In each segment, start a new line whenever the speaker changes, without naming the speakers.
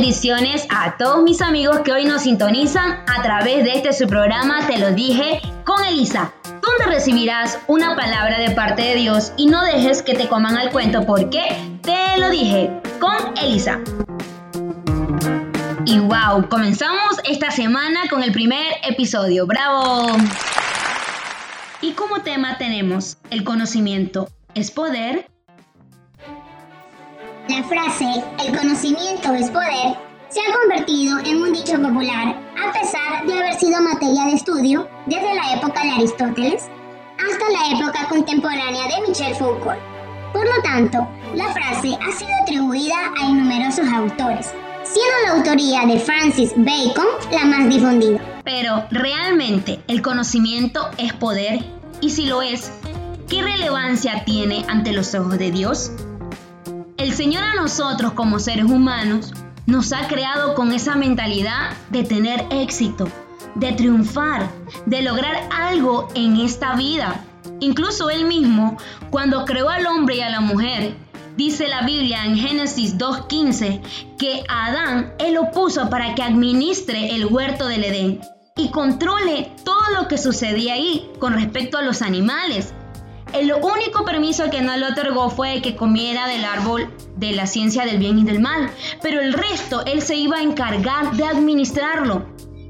bendiciones a todos mis amigos que hoy nos sintonizan a través de este su programa Te lo dije con Elisa, donde recibirás una palabra de parte de Dios y no dejes que te coman al cuento porque te lo dije con Elisa. Y wow, comenzamos esta semana con el primer episodio. ¡Bravo! Y como tema tenemos el conocimiento es poder
la frase el conocimiento es poder se ha convertido en un dicho popular a pesar de haber sido materia de estudio desde la época de Aristóteles hasta la época contemporánea de Michel Foucault. Por lo tanto, la frase ha sido atribuida a numerosos autores, siendo la autoría de Francis Bacon la más difundida.
Pero, ¿realmente el conocimiento es poder? Y si lo es, ¿qué relevancia tiene ante los ojos de Dios? El Señor a nosotros como seres humanos nos ha creado con esa mentalidad de tener éxito, de triunfar, de lograr algo en esta vida. Incluso Él mismo, cuando creó al hombre y a la mujer, dice la Biblia en Génesis 2.15 que a Adán Él lo puso para que administre el huerto del Edén y controle todo lo que sucedía ahí con respecto a los animales, el único permiso que no le otorgó fue que comiera del árbol de la ciencia del bien y del mal, pero el resto él se iba a encargar de administrarlo.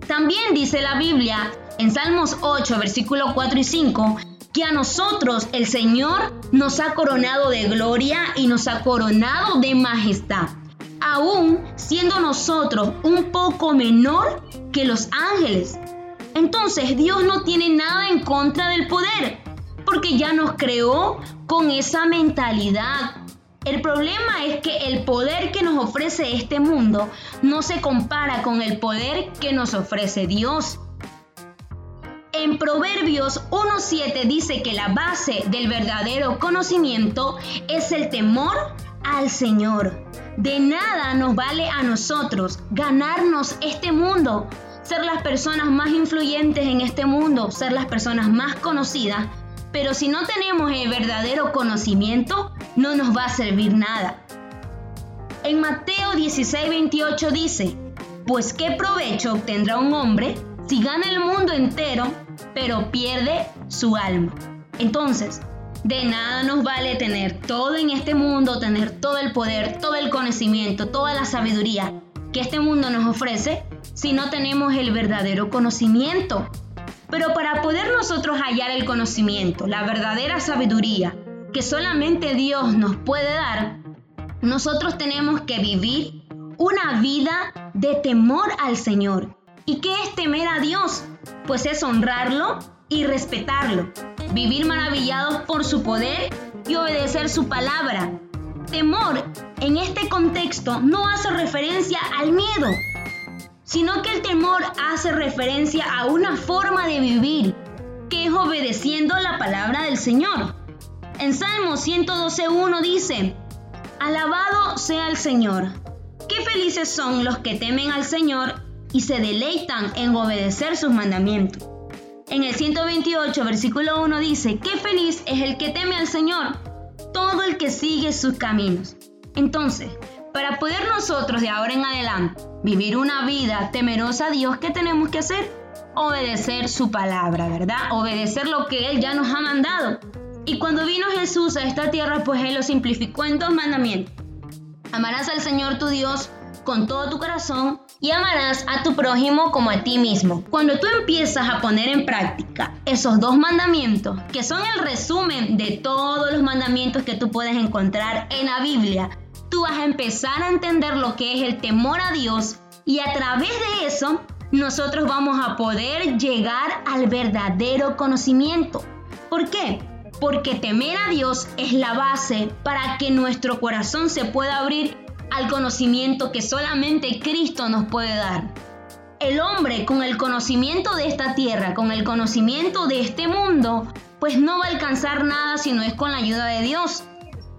También dice la Biblia en Salmos 8, versículo 4 y 5, que a nosotros el Señor nos ha coronado de gloria y nos ha coronado de majestad, aún siendo nosotros un poco menor que los ángeles. Entonces Dios no tiene nada en contra del poder porque ya nos creó con esa mentalidad. El problema es que el poder que nos ofrece este mundo no se compara con el poder que nos ofrece Dios. En Proverbios 1.7 dice que la base del verdadero conocimiento es el temor al Señor. De nada nos vale a nosotros ganarnos este mundo, ser las personas más influyentes en este mundo, ser las personas más conocidas, pero si no tenemos el verdadero conocimiento, no nos va a servir nada. En Mateo 16, 28 dice, pues qué provecho obtendrá un hombre si gana el mundo entero, pero pierde su alma. Entonces, de nada nos vale tener todo en este mundo, tener todo el poder, todo el conocimiento, toda la sabiduría que este mundo nos ofrece, si no tenemos el verdadero conocimiento. Pero para poder nosotros hallar el conocimiento, la verdadera sabiduría que solamente Dios nos puede dar, nosotros tenemos que vivir una vida de temor al Señor. ¿Y qué es temer a Dios? Pues es honrarlo y respetarlo, vivir maravillados por su poder y obedecer su palabra. Temor en este contexto no hace referencia al miedo, sino que el temor hace referencia a una forma de vivir, que es obedeciendo la palabra del Señor. En Salmo 112.1 dice, Alabado sea el Señor. Qué felices son los que temen al Señor y se deleitan en obedecer sus mandamientos. En el 128, versículo 1 dice, Qué feliz es el que teme al Señor, todo el que sigue sus caminos. Entonces, para poder nosotros de ahora en adelante vivir una vida temerosa a Dios, ¿qué tenemos que hacer? Obedecer su palabra, ¿verdad? Obedecer lo que Él ya nos ha mandado. Y cuando vino Jesús a esta tierra, pues Él lo simplificó en dos mandamientos. Amarás al Señor tu Dios con todo tu corazón y amarás a tu prójimo como a ti mismo. Cuando tú empiezas a poner en práctica esos dos mandamientos, que son el resumen de todos los mandamientos que tú puedes encontrar en la Biblia, tú vas a empezar a entender lo que es el temor a Dios y a través de eso nosotros vamos a poder llegar al verdadero conocimiento. ¿Por qué? Porque temer a Dios es la base para que nuestro corazón se pueda abrir al conocimiento que solamente Cristo nos puede dar. El hombre con el conocimiento de esta tierra, con el conocimiento de este mundo, pues no va a alcanzar nada si no es con la ayuda de Dios.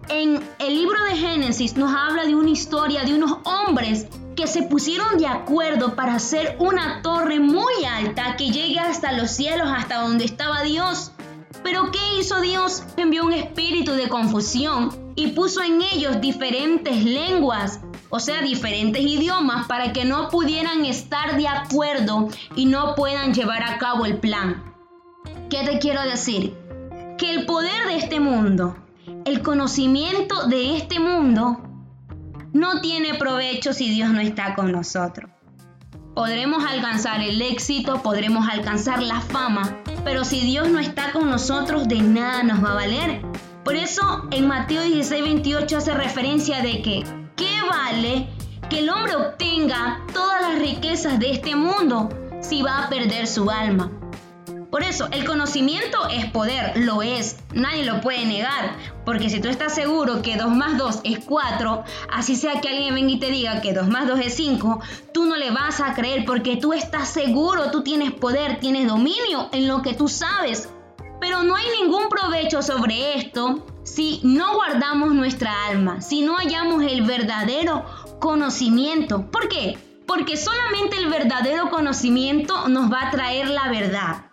En el libro de Génesis nos habla de una historia de unos hombres que se pusieron de acuerdo para hacer una torre muy alta que llegue hasta los cielos, hasta donde estaba Dios. Pero ¿qué hizo Dios? Envió un espíritu de confusión y puso en ellos diferentes lenguas o sea, diferentes idiomas, para que no pudieran estar de acuerdo y no puedan llevar a cabo el plan. ¿Qué te quiero decir? Que el poder de este mundo, el conocimiento de este mundo, no tiene provecho si Dios no está con nosotros. Podremos alcanzar el éxito, podremos alcanzar la fama, pero si Dios no está con nosotros, de nada nos va a valer. Por eso en Mateo 16, 28 hace referencia de que, ¿qué vale que el hombre obtenga todas las riquezas de este mundo si va a perder su alma? Por eso, el conocimiento es poder, lo es, nadie lo puede negar, porque si tú estás seguro que 2 más 2 es 4, así sea que alguien venga y te diga que 2 más 2 es 5, tú no le vas a creer porque tú estás seguro, tú tienes poder, tienes dominio en lo que tú sabes. Pero no hay ningún provecho sobre esto si no guardamos nuestra alma, si no hallamos el verdadero conocimiento. ¿Por qué? Porque solamente el verdadero conocimiento nos va a traer la verdad.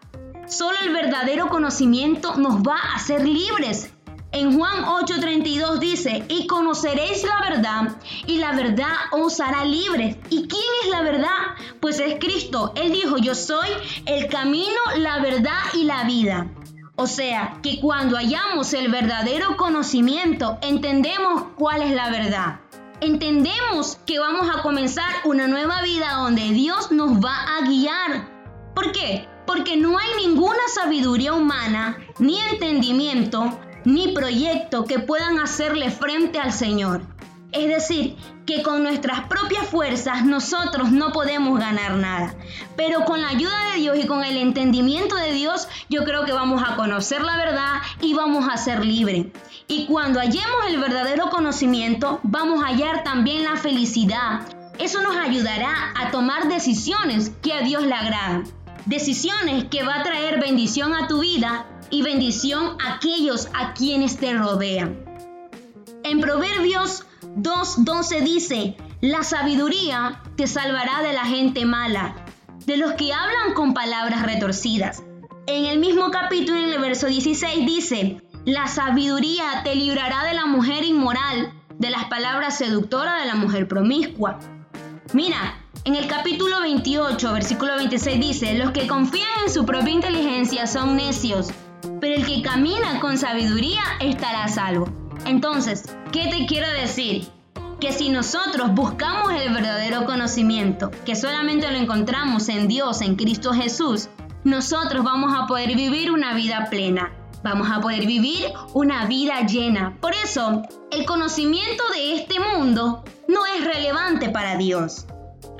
Solo el verdadero conocimiento nos va a hacer libres. En Juan 8:32 dice, y conoceréis la verdad, y la verdad os hará libres. ¿Y quién es la verdad? Pues es Cristo. Él dijo, yo soy el camino, la verdad y la vida. O sea, que cuando hallamos el verdadero conocimiento, entendemos cuál es la verdad. Entendemos que vamos a comenzar una nueva vida donde Dios nos va a guiar. ¿Por qué? Porque no hay ninguna sabiduría humana, ni entendimiento, ni proyecto que puedan hacerle frente al Señor. Es decir, que con nuestras propias fuerzas nosotros no podemos ganar nada. Pero con la ayuda de Dios y con el entendimiento de Dios, yo creo que vamos a conocer la verdad y vamos a ser libres. Y cuando hallemos el verdadero conocimiento, vamos a hallar también la felicidad. Eso nos ayudará a tomar decisiones que a Dios le agradan decisiones que va a traer bendición a tu vida y bendición a aquellos a quienes te rodean. En Proverbios 2.12 dice, la sabiduría te salvará de la gente mala, de los que hablan con palabras retorcidas. En el mismo capítulo, en el verso 16, dice, la sabiduría te librará de la mujer inmoral, de las palabras seductoras de la mujer promiscua. Mira, en el capítulo 28, versículo 26 dice, los que confían en su propia inteligencia son necios, pero el que camina con sabiduría estará salvo. Entonces, ¿qué te quiero decir? Que si nosotros buscamos el verdadero conocimiento, que solamente lo encontramos en Dios, en Cristo Jesús, nosotros vamos a poder vivir una vida plena. Vamos a poder vivir una vida llena. Por eso, el conocimiento de este mundo no es relevante para Dios.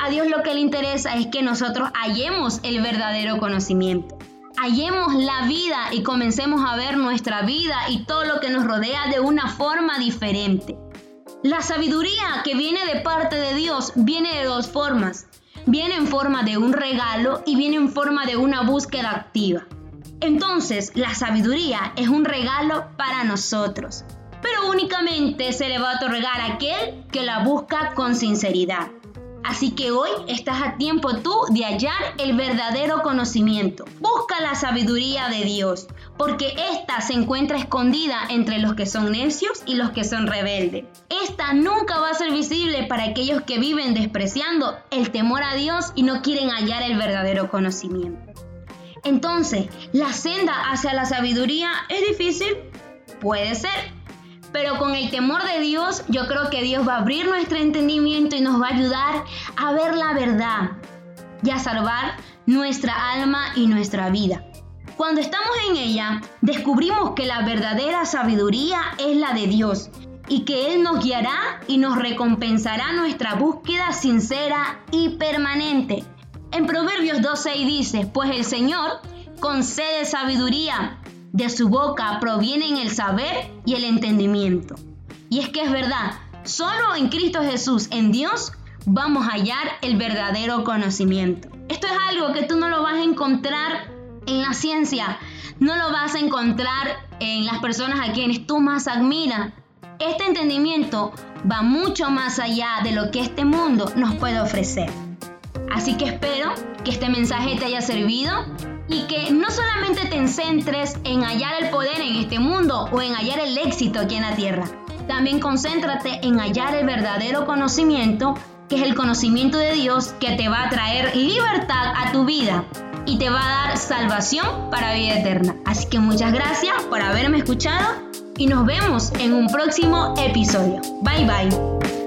A Dios lo que le interesa es que nosotros hallemos el verdadero conocimiento. Hallemos la vida y comencemos a ver nuestra vida y todo lo que nos rodea de una forma diferente. La sabiduría que viene de parte de Dios viene de dos formas. Viene en forma de un regalo y viene en forma de una búsqueda activa. Entonces, la sabiduría es un regalo para nosotros, pero únicamente se le va a otorgar a aquel que la busca con sinceridad. Así que hoy estás a tiempo tú de hallar el verdadero conocimiento. Busca la sabiduría de Dios, porque esta se encuentra escondida entre los que son necios y los que son rebeldes. Esta nunca va a ser visible para aquellos que viven despreciando el temor a Dios y no quieren hallar el verdadero conocimiento. Entonces, ¿la senda hacia la sabiduría es difícil? Puede ser, pero con el temor de Dios, yo creo que Dios va a abrir nuestro entendimiento y nos va a ayudar a ver la verdad y a salvar nuestra alma y nuestra vida. Cuando estamos en ella, descubrimos que la verdadera sabiduría es la de Dios y que Él nos guiará y nos recompensará nuestra búsqueda sincera y permanente. En Proverbios 12 dice, pues el Señor concede sabiduría de su boca provienen el saber y el entendimiento. Y es que es verdad, solo en Cristo Jesús, en Dios, vamos a hallar el verdadero conocimiento. Esto es algo que tú no lo vas a encontrar en la ciencia, no lo vas a encontrar en las personas a quienes tú más admiras. Este entendimiento va mucho más allá de lo que este mundo nos puede ofrecer. Así que espero que este mensaje te haya servido y que no solamente te centres en hallar el poder en este mundo o en hallar el éxito aquí en la tierra, También concéntrate en hallar el verdadero conocimiento, que es el conocimiento de Dios que te va a traer libertad a tu vida y te va a dar salvación para vida eterna. Así que muchas gracias por haberme escuchado y nos vemos en un próximo episodio. Bye bye.